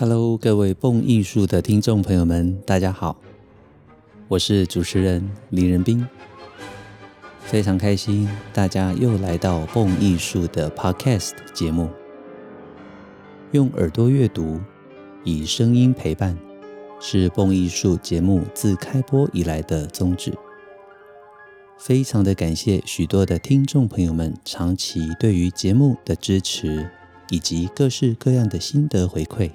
Hello，各位蹦艺术的听众朋友们，大家好，我是主持人林仁斌，非常开心大家又来到蹦艺术的 Podcast 节目，用耳朵阅读，以声音陪伴，是蹦艺术节目自开播以来的宗旨。非常的感谢许多的听众朋友们长期对于节目的支持，以及各式各样的心得回馈。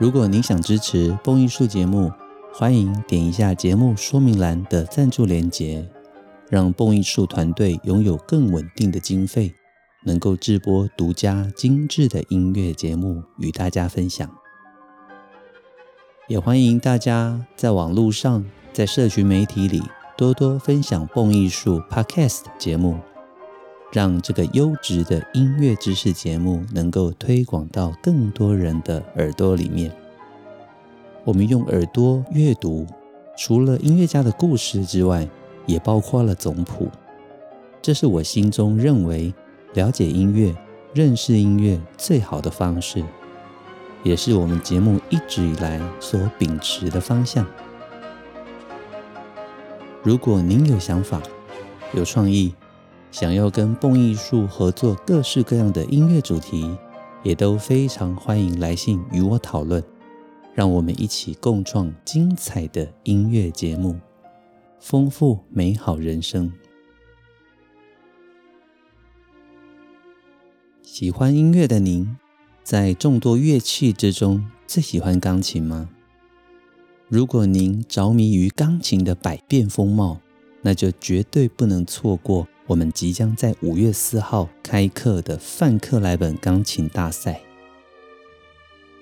如果您想支持蹦艺术节目，欢迎点一下节目说明栏的赞助连结，让蹦艺术团队拥有更稳定的经费，能够制播独家精致的音乐节目与大家分享。也欢迎大家在网络上，在社群媒体里多多分享蹦艺术 Podcast 节目。让这个优质的音乐知识节目能够推广到更多人的耳朵里面。我们用耳朵阅读，除了音乐家的故事之外，也包括了总谱。这是我心中认为了解音乐、认识音乐最好的方式，也是我们节目一直以来所秉持的方向。如果您有想法、有创意，想要跟蹦艺术合作各式各样的音乐主题，也都非常欢迎来信与我讨论，让我们一起共创精彩的音乐节目，丰富美好人生。喜欢音乐的您，在众多乐器之中最喜欢钢琴吗？如果您着迷于钢琴的百变风貌，那就绝对不能错过。我们即将在五月四号开课的范克莱本钢琴大赛，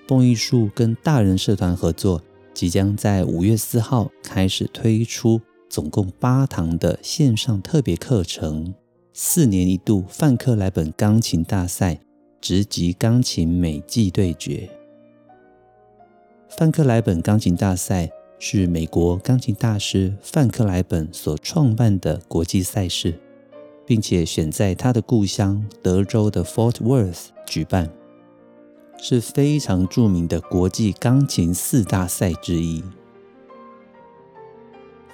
蹦艺术跟大人社团合作，即将在五月四号开始推出总共八堂的线上特别课程。四年一度范克莱本钢琴大赛直击钢琴美技对决。范克莱本钢琴大赛是美国钢琴大师范克莱本所创办的国际赛事。并且选在他的故乡德州的 Fort Worth 举办，是非常著名的国际钢琴四大赛之一。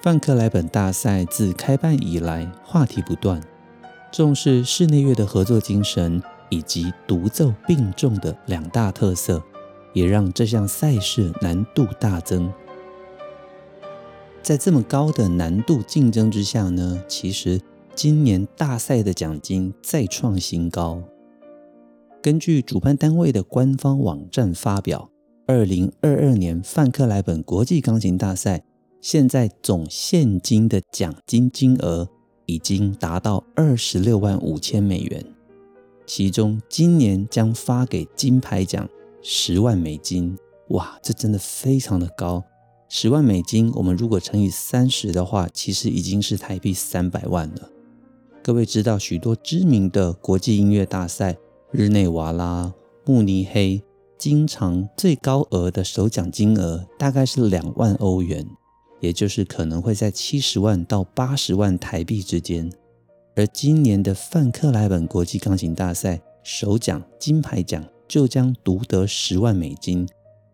范克莱本大赛自开办以来，话题不断，重视室内乐的合作精神以及独奏并重的两大特色，也让这项赛事难度大增。在这么高的难度竞争之下呢，其实。今年大赛的奖金再创新高。根据主办单位的官方网站发表，二零二二年范克莱本国际钢琴大赛现在总现金的奖金金额已经达到二十六万五千美元，其中今年将发给金牌奖十万美金。哇，这真的非常的高！十万美金，我们如果乘以三十的话，其实已经是台币三百万了。各位知道，许多知名的国际音乐大赛，日内瓦拉、慕尼黑，经常最高额的首奖金额大概是两万欧元，也就是可能会在七十万到八十万台币之间。而今年的范克莱本国际钢琴大赛首奖金牌奖就将独得十万美金，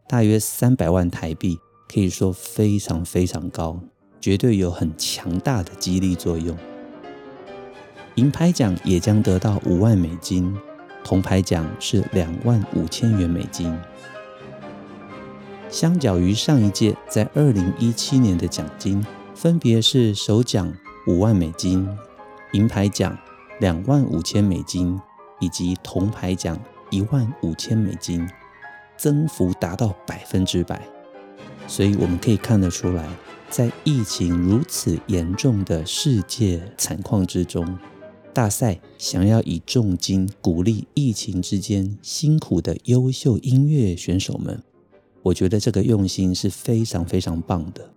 大约三百万台币，可以说非常非常高，绝对有很强大的激励作用。银牌奖也将得到五万美金，铜牌奖是两万五千元美金。相较于上一届在二零一七年的奖金，分别是首奖五万美金，银牌奖两万五千美金，以及铜牌奖一万五千美金，增幅达到百分之百。所以我们可以看得出来，在疫情如此严重的世界惨况之中。大赛想要以重金鼓励疫情之间辛苦的优秀音乐选手们，我觉得这个用心是非常非常棒的。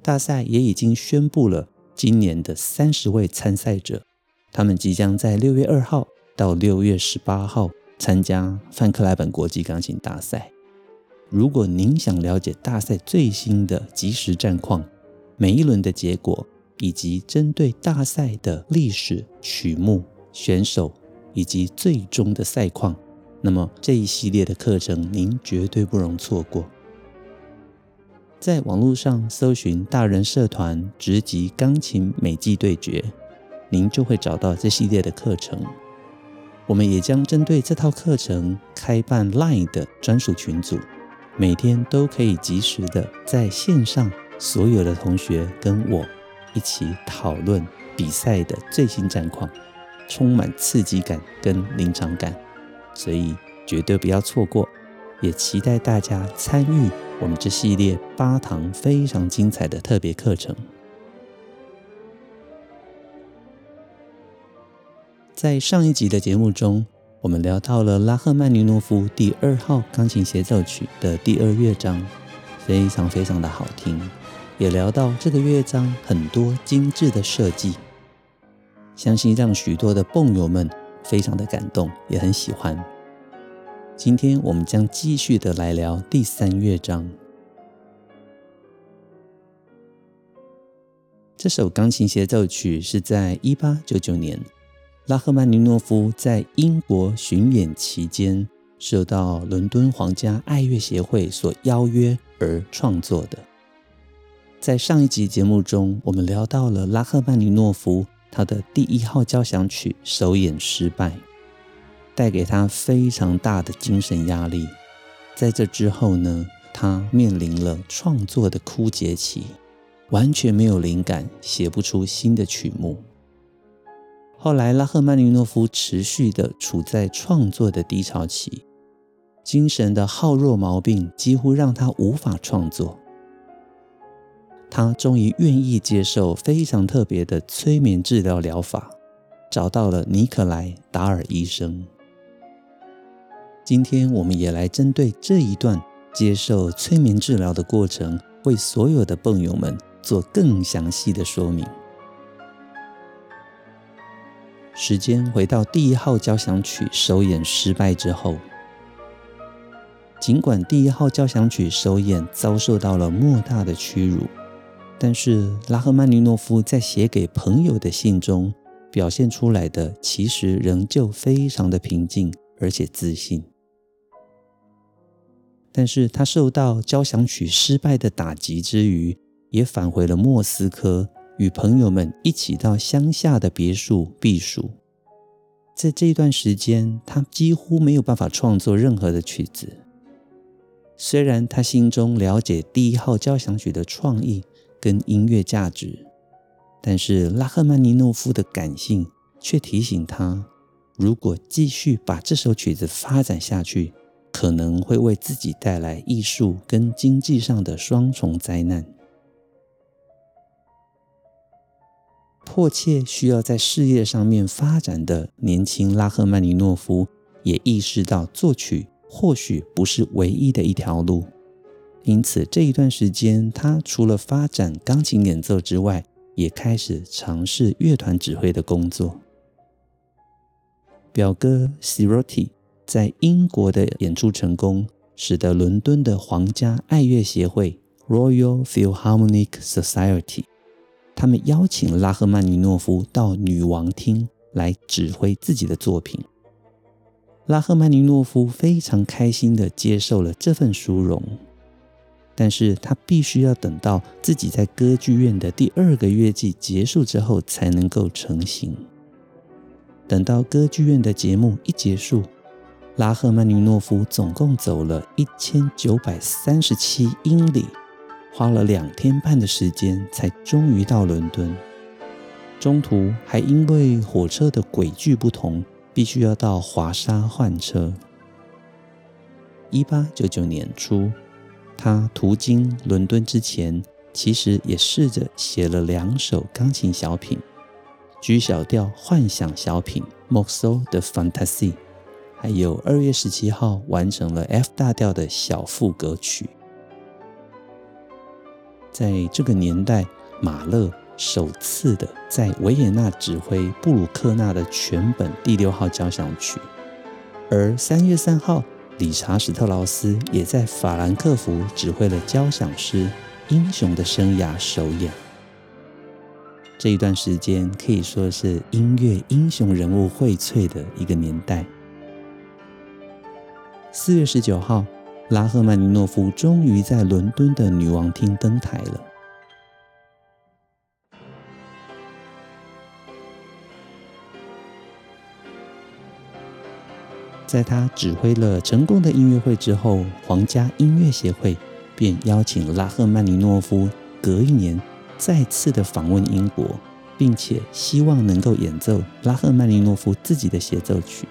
大赛也已经宣布了今年的三十位参赛者，他们即将在六月二号到六月十八号参加范克莱本国际钢琴大赛。如果您想了解大赛最新的即时战况，每一轮的结果，以及针对大赛的历史、曲目、选手以及最终的赛况，那么这一系列的课程您绝对不容错过。在网络上搜寻“大人社团直击钢琴美技对决”，您就会找到这系列的课程。我们也将针对这套课程开办 LINE 的专属群组，每天都可以及时的在线上，所有的同学跟我一起讨论比赛的最新战况，充满刺激感跟临场感，所以绝对不要错过。也期待大家参与我们这系列八堂非常精彩的特别课程。在上一集的节目中，我们聊到了拉赫曼尼诺夫第二号钢琴协奏曲的第二乐章，非常非常的好听。也聊到这个乐章很多精致的设计，相信让许多的蹦友们非常的感动，也很喜欢。今天我们将继续的来聊第三乐章。这首钢琴协奏曲是在一八九九年。拉赫曼尼诺夫在英国巡演期间，受到伦敦皇家爱乐协会所邀约而创作的。在上一集节目中，我们聊到了拉赫曼尼诺夫他的第一号交响曲首演失败，带给他非常大的精神压力。在这之后呢，他面临了创作的枯竭期，完全没有灵感，写不出新的曲目。后来，拉赫曼尼诺夫持续的处在创作的低潮期，精神的耗弱毛病几乎让他无法创作。他终于愿意接受非常特别的催眠治疗疗法，找到了尼可莱·达尔医生。今天，我们也来针对这一段接受催眠治疗的过程，为所有的蹦友们做更详细的说明。时间回到第一号交响曲首演失败之后，尽管第一号交响曲首演遭受到了莫大的屈辱，但是拉赫曼尼诺夫在写给朋友的信中表现出来的，其实仍旧非常的平静而且自信。但是他受到交响曲失败的打击之余，也返回了莫斯科。与朋友们一起到乡下的别墅避暑，在这一段时间，他几乎没有办法创作任何的曲子。虽然他心中了解第一号交响曲的创意跟音乐价值，但是拉赫曼尼诺夫的感性却提醒他，如果继续把这首曲子发展下去，可能会为自己带来艺术跟经济上的双重灾难。迫切需要在事业上面发展的年轻拉赫曼尼诺夫，也意识到作曲或许不是唯一的一条路。因此，这一段时间，他除了发展钢琴演奏之外，也开始尝试乐团指挥的工作。表哥 Siroti 在英国的演出成功，使得伦敦的皇家爱乐协会 （Royal Philharmonic Society）。他们邀请拉赫曼尼诺夫到女王厅来指挥自己的作品。拉赫曼尼诺夫非常开心地接受了这份殊荣，但是他必须要等到自己在歌剧院的第二个乐季结束之后才能够成行。等到歌剧院的节目一结束，拉赫曼尼诺夫总共走了一千九百三十七英里。花了两天半的时间，才终于到伦敦。中途还因为火车的轨距不同，必须要到华沙换车。一八九九年初，他途经伦敦之前，其实也试着写了两首钢琴小品：G 小调幻想小品 Morceau de Fantasy 还有二月十七号完成了 F 大调的小赋歌曲。在这个年代，马勒首次的在维也纳指挥布鲁克纳的全本第六号交响曲，而三月三号，理查史特劳斯也在法兰克福指挥了交响诗《英雄的生涯》首演。这一段时间可以说是音乐英雄人物荟萃的一个年代。四月十九号，拉赫曼尼诺夫终于在伦敦的女王厅登台了。在他指挥了成功的音乐会之后，皇家音乐协会便邀请拉赫曼尼诺夫隔一年再次的访问英国，并且希望能够演奏拉赫曼尼诺夫自己的协奏曲。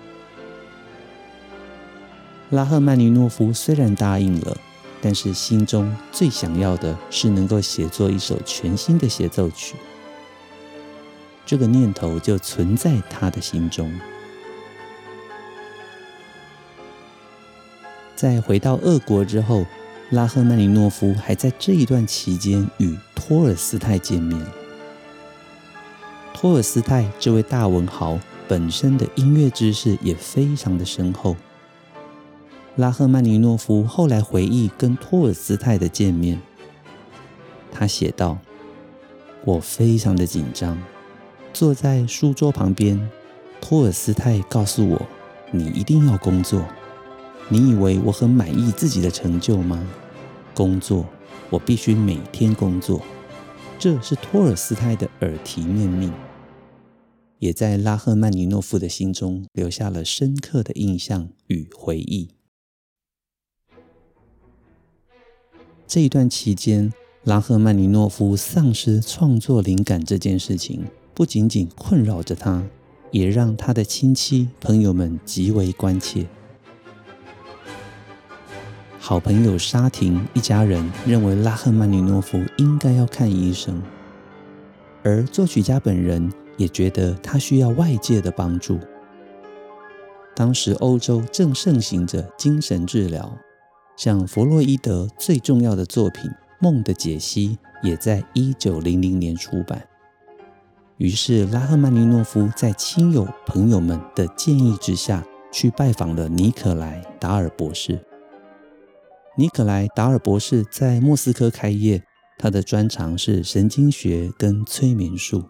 拉赫曼尼诺夫虽然答应了，但是心中最想要的是能够写作一首全新的协奏曲。这个念头就存在他的心中。在回到俄国之后，拉赫曼尼诺夫还在这一段期间与托尔斯泰见面。托尔斯泰这位大文豪本身的音乐知识也非常的深厚。拉赫曼尼诺夫后来回忆跟托尔斯泰的见面，他写道：“我非常的紧张，坐在书桌旁边，托尔斯泰告诉我，你一定要工作。”你以为我很满意自己的成就吗？工作，我必须每天工作。这是托尔斯泰的耳提面命，也在拉赫曼尼诺夫的心中留下了深刻的印象与回忆。这一段期间，拉赫曼尼诺夫丧失创作灵感这件事情，不仅仅困扰着他，也让他的亲戚朋友们极为关切。好朋友沙廷一家人认为拉赫曼尼诺夫应该要看医生，而作曲家本人也觉得他需要外界的帮助。当时欧洲正盛行着精神治疗，像弗洛伊德最重要的作品《梦的解析》也在一九零零年出版。于是拉赫曼尼诺夫在亲友朋友们的建议之下，去拜访了尼可莱·达尔博士。尼可莱·达尔博士在莫斯科开业，他的专长是神经学跟催眠术，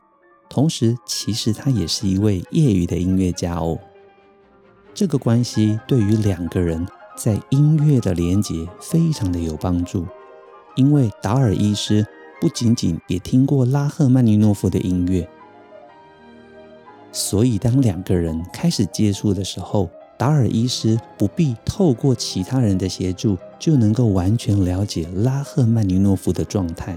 同时其实他也是一位业余的音乐家哦。这个关系对于两个人在音乐的连结非常的有帮助，因为达尔医师不仅仅也听过拉赫曼尼诺夫的音乐，所以当两个人开始接触的时候，达尔医师不必透过其他人的协助，就能够完全了解拉赫曼尼诺夫的状态。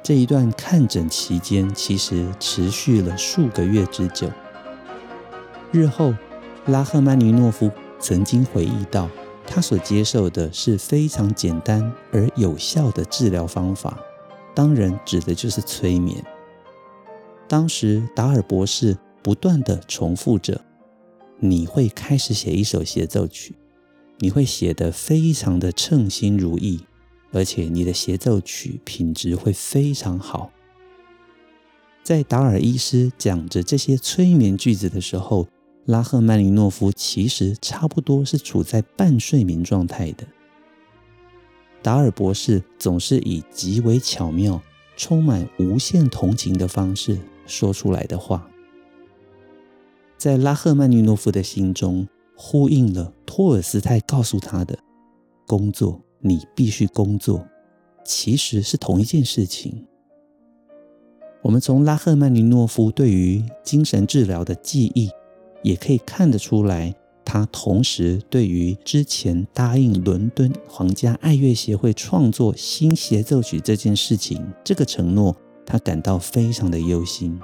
这一段看诊期间，其实持续了数个月之久。日后，拉赫曼尼诺夫曾经回忆到，他所接受的是非常简单而有效的治疗方法，当然指的就是催眠。当时，达尔博士不断地重复着。你会开始写一首协奏曲，你会写得非常的称心如意，而且你的协奏曲品质会非常好。在达尔医师讲着这些催眠句子的时候，拉赫曼尼诺夫其实差不多是处在半睡眠状态的。达尔博士总是以极为巧妙、充满无限同情的方式说出来的话。在拉赫曼尼诺夫的心中，呼应了托尔斯泰告诉他的：“工作，你必须工作。”其实是同一件事情。我们从拉赫曼尼诺夫对于精神治疗的记忆，也可以看得出来，他同时对于之前答应伦敦皇家爱乐协会创作新协奏曲这件事情，这个承诺，他感到非常的忧心，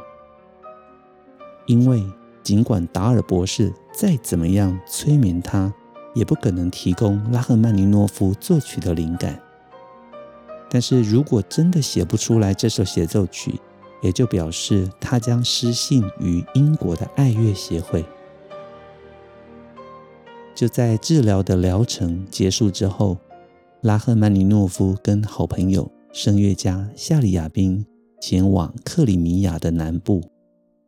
因为。尽管达尔博士再怎么样催眠他，也不可能提供拉赫曼尼诺夫作曲的灵感。但是如果真的写不出来这首协奏曲，也就表示他将失信于英国的爱乐协会。就在治疗的疗程结束之后，拉赫曼尼诺夫跟好朋友声乐家夏里亚宾前往克里米亚的南部。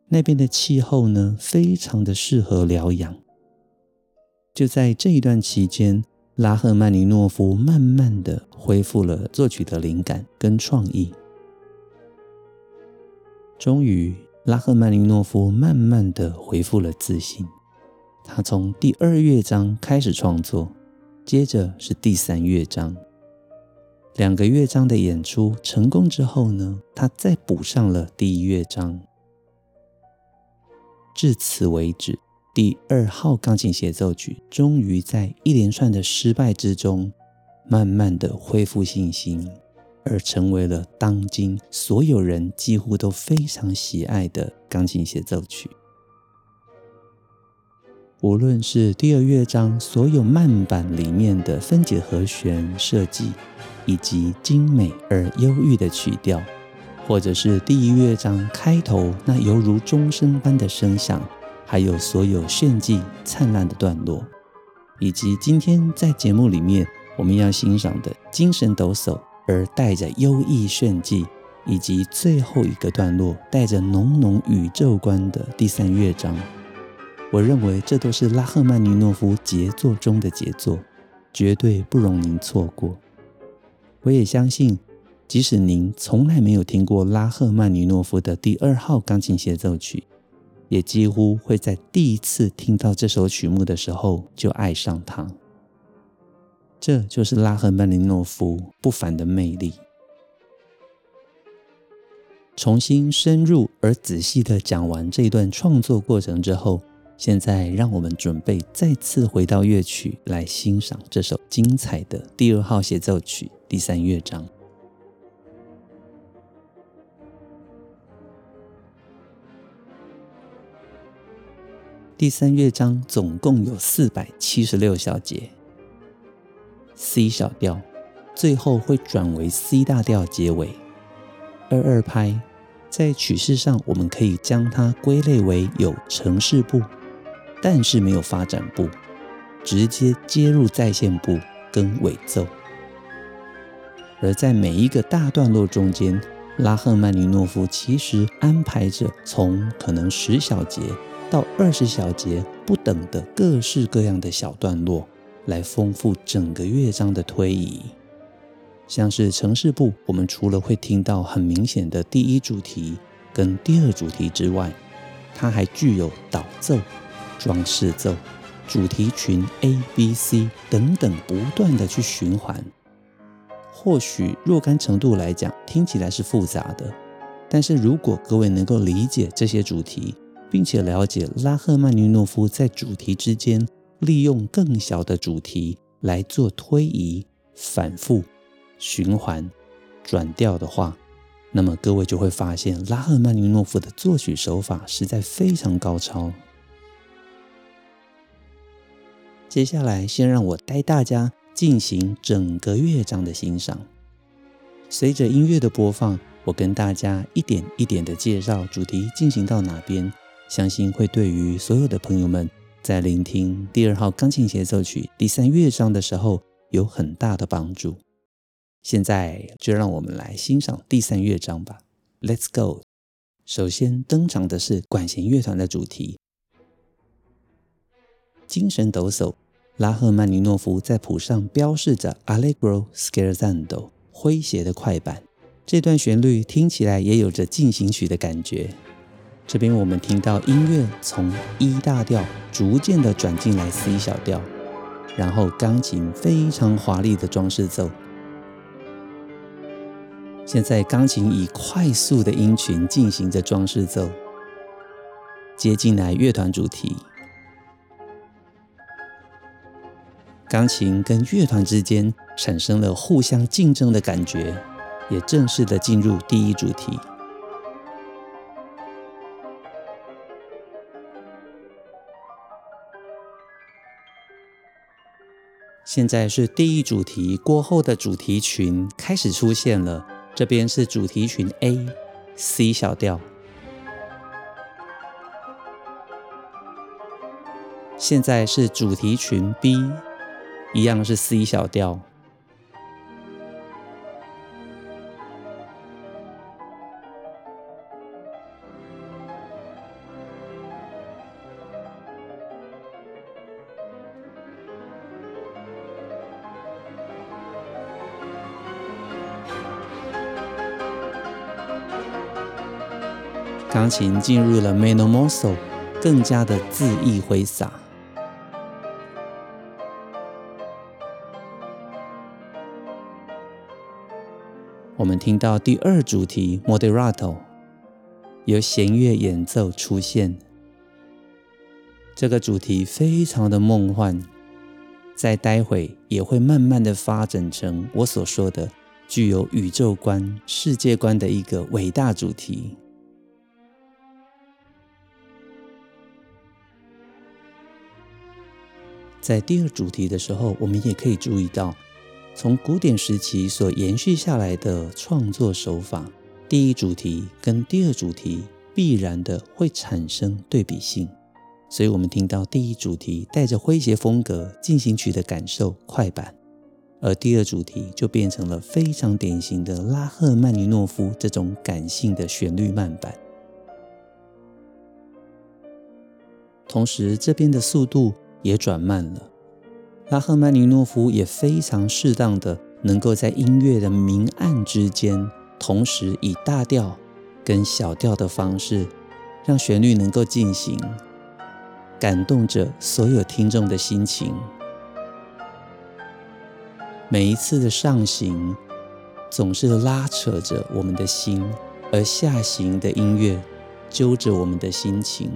那边的气候呢，非常的适合疗养。就在这一段期间，拉赫曼尼诺夫慢慢的恢复了作曲的灵感跟创意。终于，拉赫曼尼诺夫慢慢的恢复了自信，他从第二乐章开始创作，接着是第三乐章。两个乐章的演出成功之后呢，他再补上了第一乐章。至此为止，第二号钢琴协奏曲终于在一连串的失败之中，慢慢的恢复信心，而成为了当今所有人几乎都非常喜爱的钢琴协奏曲。无论是第二乐章所有慢板里面的分解和弦设计，以及精美而忧郁的曲调，或者是第一乐章开头那犹如钟声般的声响，还有所有炫技灿烂的段落，以及今天在节目里面我们要欣赏的精神抖擞而带着优异炫技，以及最后一个段落带着浓浓宇宙观的第三乐章。我认为这都是拉赫曼尼诺夫杰作中的杰作，绝对不容您错过。我也相信，即使您从来没有听过拉赫曼尼诺夫的第二号钢琴协奏曲，也几乎会在第一次听到这首曲目的时候就爱上它。这就是拉赫曼尼诺夫不凡的魅力。重新深入而仔细的讲完这一段创作过程之后。现在，让我们准备再次回到乐曲来欣赏这首精彩的第二号协奏曲第三乐章。第三乐章总共有四百七十六小节，C 小调，最后会转为 C 大调结尾，二二拍。在曲式上，我们可以将它归类为有呈示部。但是没有发展部，直接接入再现部跟尾奏。而在每一个大段落中间，拉赫曼尼诺夫其实安排着从可能十小节到二十小节不等的各式各样的小段落，来丰富整个乐章的推移。像是呈示部，我们除了会听到很明显的第一主题跟第二主题之外，它还具有导奏。装饰奏、主题群 A、B、C 等等，不断的去循环。或许若干程度来讲，听起来是复杂的，但是如果各位能够理解这些主题，并且了解拉赫曼尼诺夫在主题之间利用更小的主题来做推移、反复、循环、转调的话，那么各位就会发现拉赫曼尼诺夫的作曲手法实在非常高超。接下来，先让我带大家进行整个乐章的欣赏。随着音乐的播放，我跟大家一点一点的介绍主题进行到哪边，相信会对于所有的朋友们在聆听第二号钢琴协奏曲第三乐章的时候有很大的帮助。现在就让我们来欣赏第三乐章吧。Let's go！首先登场的是管弦乐团的主题。精神抖擞，拉赫曼尼诺夫在谱上标示着 Allegro scherzando 诙谐的快板。这段旋律听起来也有着进行曲的感觉。这边我们听到音乐从 E 大调逐渐的转进来 C 小调，然后钢琴非常华丽的装饰奏。现在钢琴以快速的音群进行着装饰奏，接进来乐团主题。钢琴跟乐团之间产生了互相竞争的感觉，也正式的进入第一主题。现在是第一主题过后的主题群开始出现了，这边是主题群 A，C 小调。现在是主题群 B。一样是 C 小调，琴进入了 m e n o m o s o 更加的恣意挥洒。我们听到第二主题 Moderato，由弦乐演奏出现。这个主题非常的梦幻，在待会也会慢慢的发展成我所说的具有宇宙观、世界观的一个伟大主题。在第二主题的时候，我们也可以注意到，从古典时期所延续下来的创作手法，第一主题跟第二主题必然的会产生对比性，所以我们听到第一主题带着诙谐风格进行曲的感受快板，而第二主题就变成了非常典型的拉赫曼尼诺夫这种感性的旋律慢板，同时这边的速度。也转慢了。拉赫曼尼诺夫也非常适当的能够在音乐的明暗之间，同时以大调跟小调的方式，让旋律能够进行，感动着所有听众的心情。每一次的上行总是拉扯着我们的心，而下行的音乐揪着我们的心情。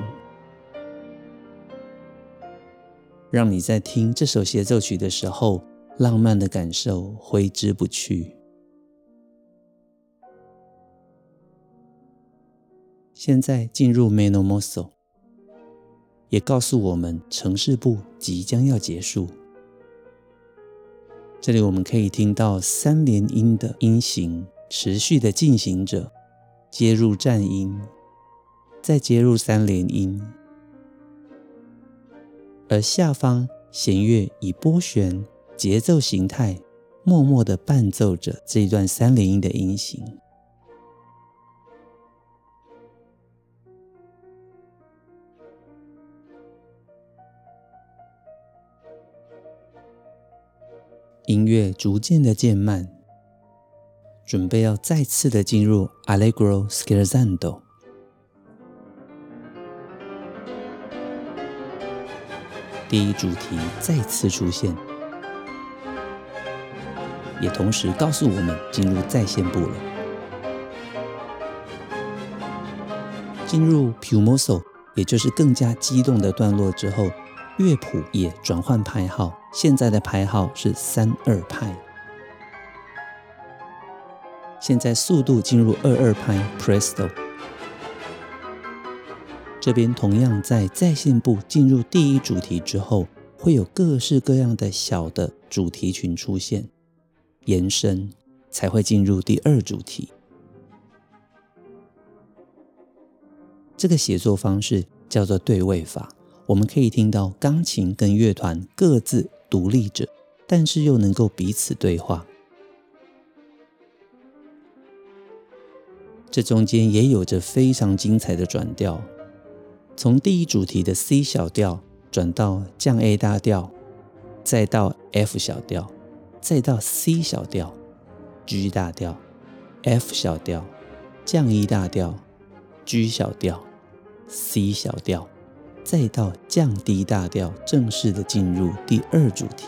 让你在听这首协奏曲的时候，浪漫的感受挥之不去。现在进入 Meno mosso，也告诉我们城市部即将要结束。这里我们可以听到三连音的音型持续的进行着，接入颤音，再接入三连音。而下方弦乐以拨弦节奏形态，默默地伴奏着这一段三连音的音型。音乐逐渐的渐慢，准备要再次的进入 Allegro scherzando。第一主题再次出现，也同时告诉我们进入再现部了。进入 p u m o s o 也就是更加激动的段落之后，乐谱也转换拍号，现在的拍号是三二拍。现在速度进入二二拍 presto。这边同样在在线部进入第一主题之后，会有各式各样的小的主题群出现，延伸才会进入第二主题。这个写作方式叫做对位法。我们可以听到钢琴跟乐团各自独立着，但是又能够彼此对话。这中间也有着非常精彩的转调。从第一主题的 C 小调转到降 A 大调，再到 F 小调，再到 C 小调、G 大调、F 小调、降 E 大调、G 小调、C 小调，再到降 D 大调，正式的进入第二主题。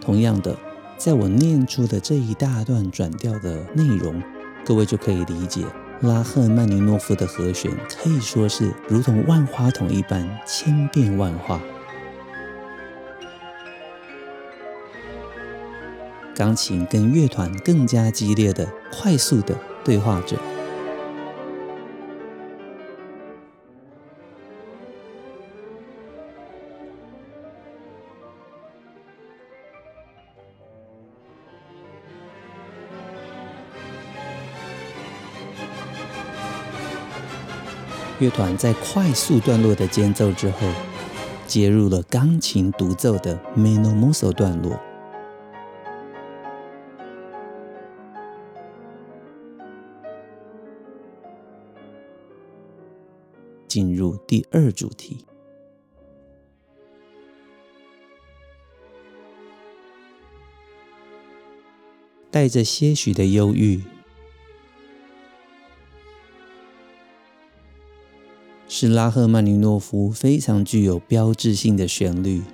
同样的，在我念出的这一大段转调的内容，各位就可以理解。拉赫曼尼诺夫的和弦可以说是如同万花筒一般千变万化，钢琴跟乐团更加激烈的、快速的对话着。乐团在快速段落的间奏之后，接入了钢琴独奏的 Meno mosso 段落，进入第二主题，带着些许的忧郁。是拉赫曼尼诺夫非常具有标志性的旋律。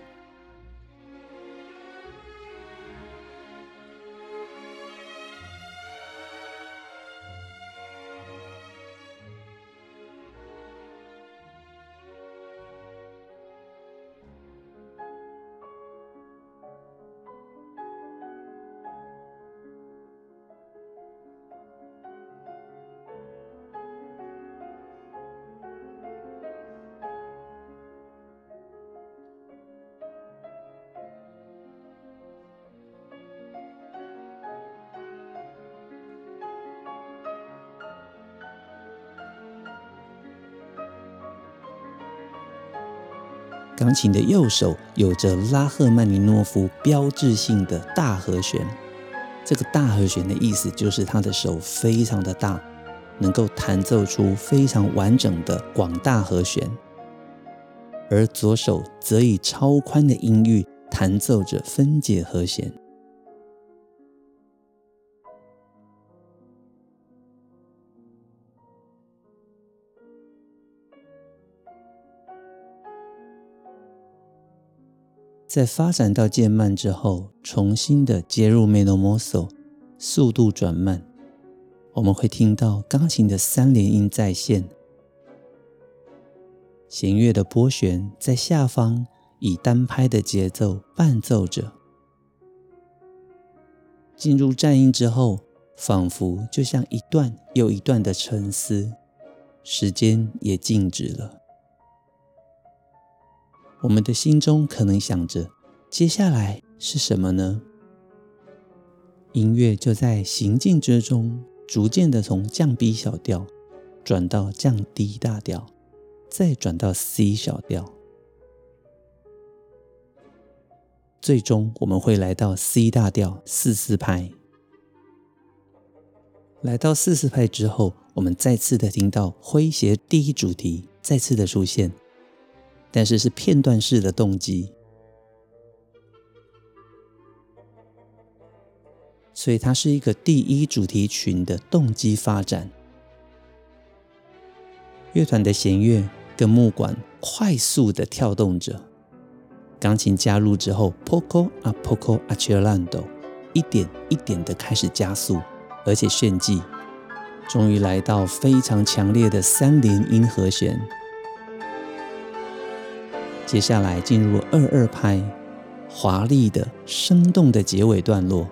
琴的右手有着拉赫曼尼诺夫标志性的大和弦。这个大和弦的意思就是他的手非常的大，能够弹奏出非常完整的广大和弦。而左手则以超宽的音域弹奏着分解和弦。在发展到渐慢之后，重新的接入 meno mosso，速度转慢，我们会听到钢琴的三连音再现，弦乐的拨弦在下方以单拍的节奏伴奏着。进入战音之后，仿佛就像一段又一段的沉思，时间也静止了。我们的心中可能想着，接下来是什么呢？音乐就在行进之中，逐渐的从降 B 小调转到降 D 大调，再转到 C 小调，最终我们会来到 C 大调四四拍。来到四四拍之后，我们再次的听到诙谐第一主题再次的出现。但是是片段式的动机，所以它是一个第一主题群的动机发展。乐团的弦乐跟木管快速的跳动着，钢琴加入之后，poco a poco a c c e l a n d o 一点一点的开始加速，而且炫技，终于来到非常强烈的三连音和弦。接下来进入二二拍，华丽的、生动的结尾段落。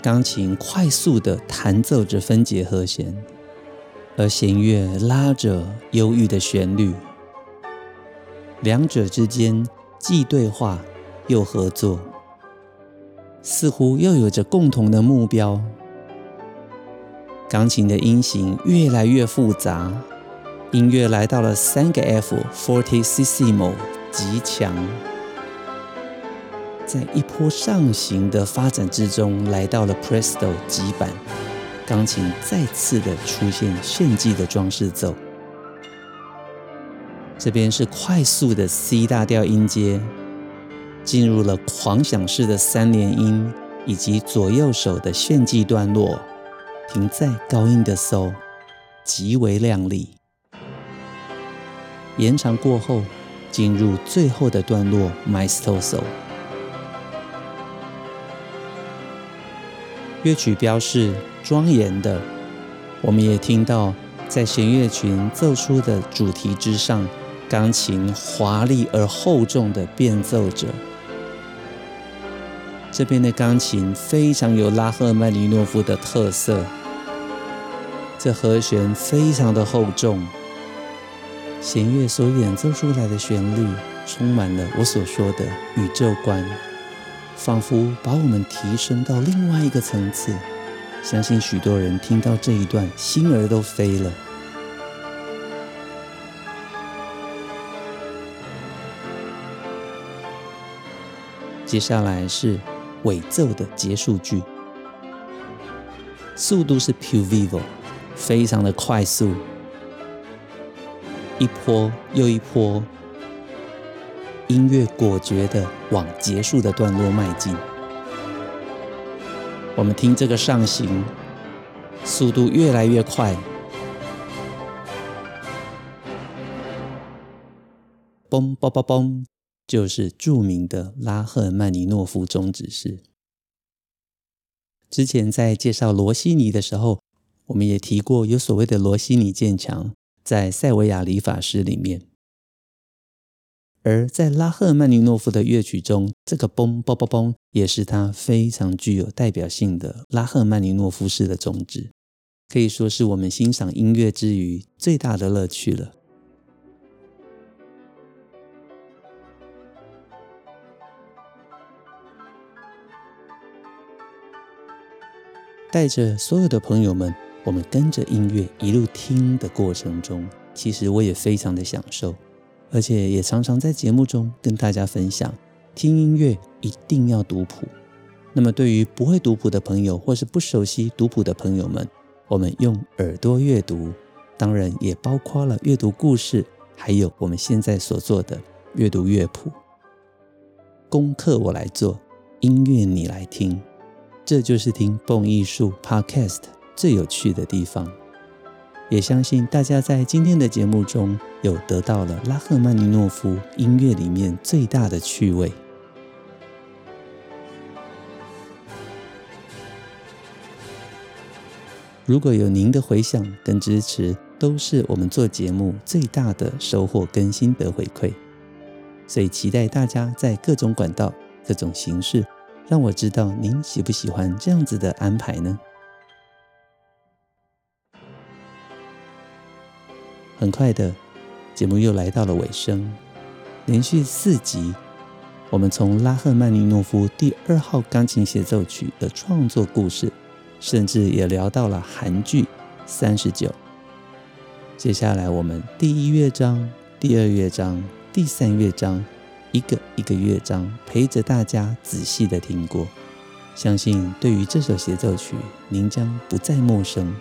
钢琴快速的弹奏着分解和弦，而弦乐拉着忧郁的旋律。两者之间既对话又合作，似乎又有着共同的目标。钢琴的音型越来越复杂。音乐来到了三个 F fortissimo 极强，在一波上行的发展之中，来到了 Presto 极板，钢琴再次的出现炫技的装饰奏。这边是快速的 C 大调音阶，进入了狂想式的三连音，以及左右手的炫技段落，停在高音的 So，极为亮丽。延长过后，进入最后的段落 m y s t o s o。乐曲标示庄严的，我们也听到在弦乐群奏出的主题之上，钢琴华丽而厚重的变奏着。这边的钢琴非常有拉赫曼尼诺夫的特色，这和弦非常的厚重。弦乐所演奏出来的旋律，充满了我所说的宇宙观，仿佛把我们提升到另外一个层次。相信许多人听到这一段，心儿都飞了。接下来是尾奏的结束句，速度是 più vivo，非常的快速。一波又一波，音乐果决地往结束的段落迈进。我们听这个上行，速度越来越快。嘣嘣嘣嘣，就是著名的拉赫曼尼诺夫终止式。之前在介绍罗西尼的时候，我们也提过有所谓的罗西尼渐强。在塞维亚理发师里面，而在拉赫曼尼诺夫的乐曲中，这个嘣嘣嘣嘣也是他非常具有代表性的拉赫曼尼诺夫式的终止，可以说是我们欣赏音乐之余最大的乐趣了。带着所有的朋友们。我们跟着音乐一路听的过程中，其实我也非常的享受，而且也常常在节目中跟大家分享，听音乐一定要读谱。那么对于不会读谱的朋友，或是不熟悉读谱的朋友们，我们用耳朵阅读，当然也包括了阅读故事，还有我们现在所做的阅读乐谱。功课我来做，音乐你来听，这就是听蹦艺术 Podcast 最有趣的地方。也相信大家在今天的节目中有得到了拉赫曼尼诺夫音乐里面最大的趣味。如果有您的回响跟支持，都是我们做节目最大的收获跟心得回馈。所以期待大家在各种管道、各种形式，让我知道您喜不喜欢这样子的安排呢？很快的，节目又来到了尾声，连续四集，我们从拉赫曼尼诺夫第二号钢琴协奏曲的创作故事，甚至也聊到了韩剧《三十九》。接下来，我们第一乐章、第二乐章、第三乐章，一个一个乐章陪着大家仔细的听过，相信对于这首协奏曲，您将不再陌生，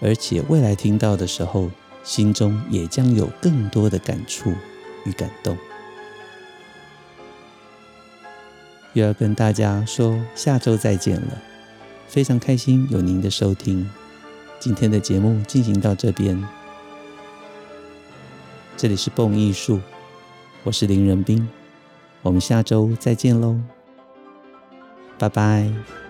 而且未来听到的时候。心中也将有更多的感触与感动。又要跟大家说下周再见了，非常开心有您的收听。今天的节目进行到这边，这里是蹦艺术，我是林仁斌，我们下周再见喽，拜拜。